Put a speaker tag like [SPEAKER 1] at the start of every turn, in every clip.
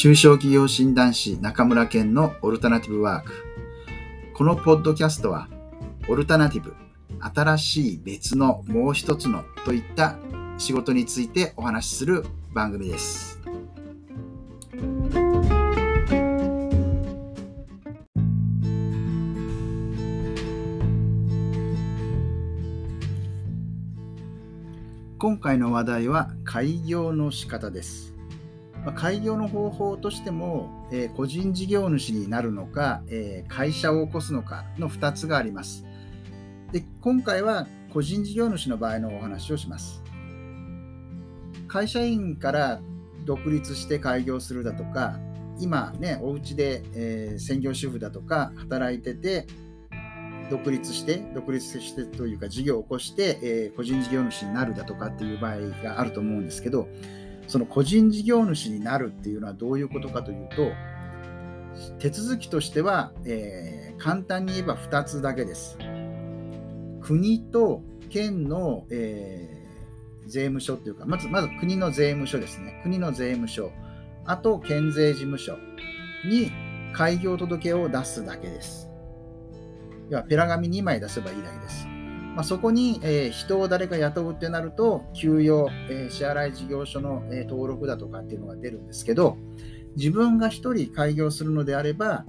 [SPEAKER 1] 中小企業診断士中村健のオルタナティブワーク。このポッドキャストは、オルタナティブ、新しい別のもう一つのといった仕事についてお話しする番組です。今回の話題は開業の仕方です。ま開業の方法としても、えー、個人事業主になるのか、えー、会社を起こすのかの2つがあります。で今回は個人事業主の場合のお話をします。会社員から独立して開業するだとか、今ね、お家で、えー、専業主婦だとか働いてて、独立して、独立してというか事業を起こして、え、個人事業主になるだとかっていう場合があると思うんですけど、その個人事業主になるっていうのはどういうことかというと、手続きとしては、えー、簡単に言えば2つだけです。国と県の、えー、税務署っていうか、まずまず国の税務署ですね。国の税務署、あと県税事務所に開業届を出すだけです。要はペラ紙2枚出せばいいだけです。まあ、そこに、えー、人を誰か雇うってなると、給与、えー、支払い事業所の、えー、登録だとかっていうのが出るんですけど、自分が1人開業するのであれば、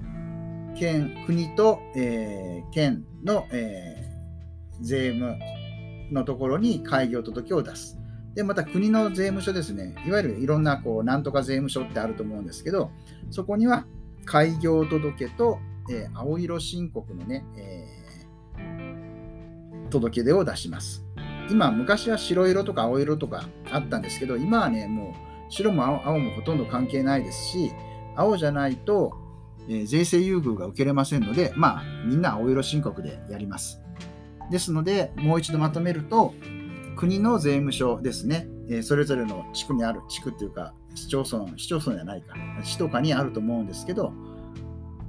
[SPEAKER 1] 県、国と、え県の、え税務のところに開業届を出す。で、また国の税務署ですね、いわゆるいろんな、こう、なんとか税務署ってあると思うんですけど、そこには開業届と、え青色申告のね、え届け出を出します。今、昔は白色とか青色とかあったんですけど、今はね、もう白も青もほとんど関係ないですし、青じゃないと、えー、税制優遇が受けれませんので、まあ、みんな青色申告でやります。ですので、もう一度まとめると、国の税務署ですね、えー、それぞれの地区にある、地区っていうか、市町村、市町村じゃないか、市とかにあると思うんですけど、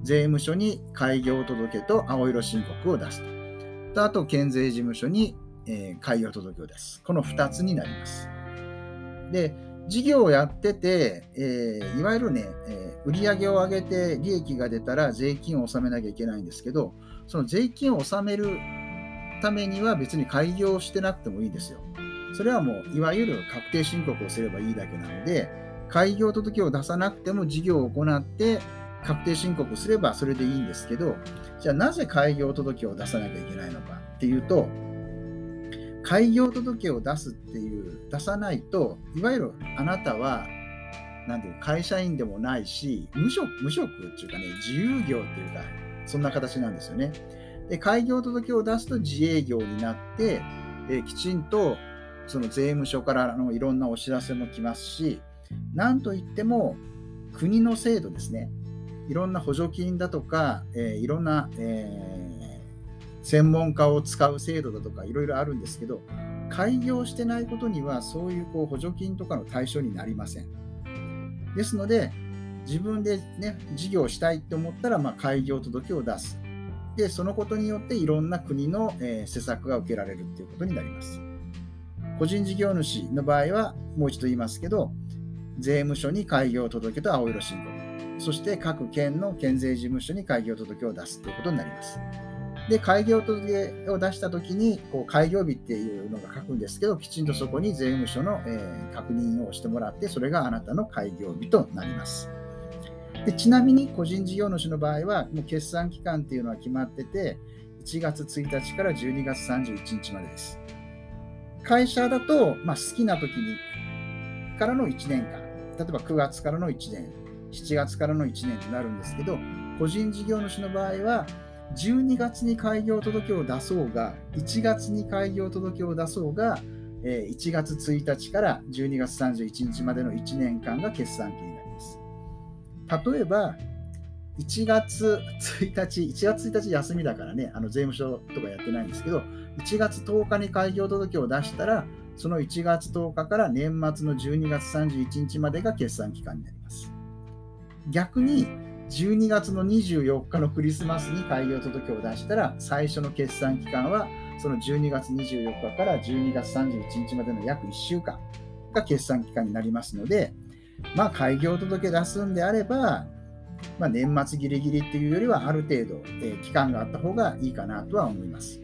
[SPEAKER 1] 税務署に開業届と青色申告を出すと。とあと、県税事務所に、えー、開業届を出す。この2つになります。で、事業をやってて、えー、いわゆるね、えー、売上を上げて利益が出たら税金を納めなきゃいけないんですけど、その税金を納めるためには別に開業してなくてもいいですよ。それはもう、いわゆる確定申告をすればいいだけなので、開業届を出さなくても事業を行って確定申告すればそれでいいんですけど、じゃあなぜ開業届を出さなきゃいけないのかっていうと、開業届を出すっていう、出さないと、いわゆるあなたは、なんていう会社員でもないし、無職、無職っていうかね、自由業っていうか、そんな形なんですよね。で、開業届を出すと自営業になって、えきちんとその税務署からのいろんなお知らせも来ますし、なんといっても国の制度ですね。いろんな補助金だとか、え、いろんな、え、専門家を使う制度だとかいろいろあるんですけど、開業してないことにはそういうこう補助金とかの対象になりません。ですので、自分でね、事業したいって思ったら、まあ、開業届を出す。で、そのことによっていろんな国の、え、施策が受けられるっていうことになります。個人事業主の場合は、もう一度言いますけど、税務署に開業届と青色申告。そして各県の県税事務所に開業届を出すということになります。で、開業届を出したときに、こう開業日っていうのが書くんですけど、きちんとそこに税務署の、え、確認をしてもらって、それがあなたの開業日となります。でちなみに個人事業主の場合は、もう決算期間っていうのは決まってて、1月1日から12月31日までです。会社だと、まあ、好きな時にからの1年間、例えば9月からの1年、7月からの1年となるんですけど、個人事業主の場合は、12月に開業届を出そうが、1月に開業届を出そうが、1月1日から12月31日までの1年間が決算期になります。例えば、1月1日、1月1日休みだからね、あの税務署とかやってないんですけど、1月10日に開業届を出したら、その1月10日から年末の12月31日までが決算期間になります。逆に12月の24日のクリスマスに開業届を出したら最初の決算期間はその12月24日から12月31日までの約1週間が決算期間になりますのでまあ、開業届出すんであれば、まあ、年末ギリギリっていうよりは、ある程度、えー、期間があった方がいいかなとは思います。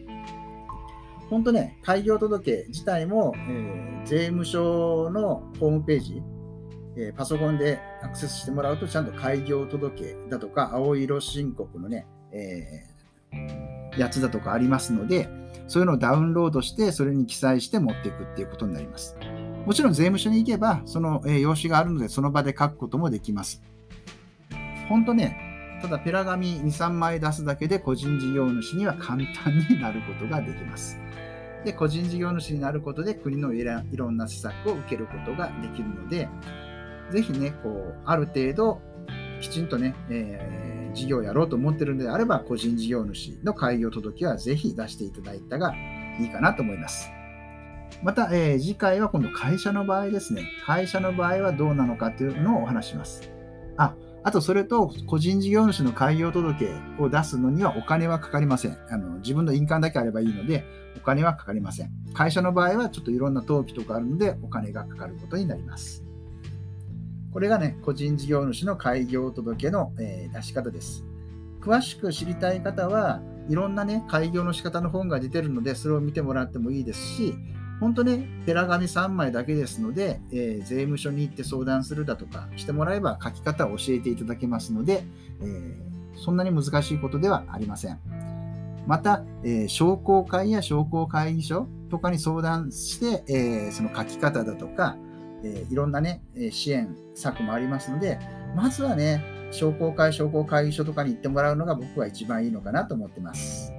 [SPEAKER 1] 本当ね、開業届自体も、えー、税務署のホームページ、え、パソコンでアクセスしてもらうと、ちゃんと開業届だとか、青色申告のね、えー、やつだとかありますので、そういうのをダウンロードして、それに記載して持っていくっていうことになります。もちろん税務署に行けば、その、用紙があるので、その場で書くこともできます。本当ね、ただペラ紙2、3枚出すだけで個人事業主には簡単になることができます。で、個人事業主になることで国のいろんな施策を受けることができるので、ぜひね、こう、ある程度、きちんとね、えー、事業やろうと思ってるのであれば、個人事業主の開業届はぜひ出していただいたがいいかなと思います。また、えー、次回は今度会社の場合ですね。会社の場合はどうなのかというのをお話します。あ、あとそれと個人事業主の開業届を出すのにはお金はかかりません。あの自分の印鑑だけあればいいので、お金はかかりません。会社の場合はちょっといろんな登記とかあるので、お金がかかることになります。これがね、個人事業主の開業届の、えー、出し方です。詳しく知りたい方は、いろんなね、開業の仕方の本が出てるので、それを見てもらってもいいですし、本当ね、ペラ紙3枚だけですので、えー、税務署に行って相談するだとかしてもらえば書き方を教えていただけますので、えー、そんなに難しいことではありません。また、えー、商工会や商工会議所とかに相談して、えその書き方だとか、えいろんなね、支援策もありますので、まずはね、商工会、商工会議所とかに行ってもらうのが僕は一番いいのかなと思ってます。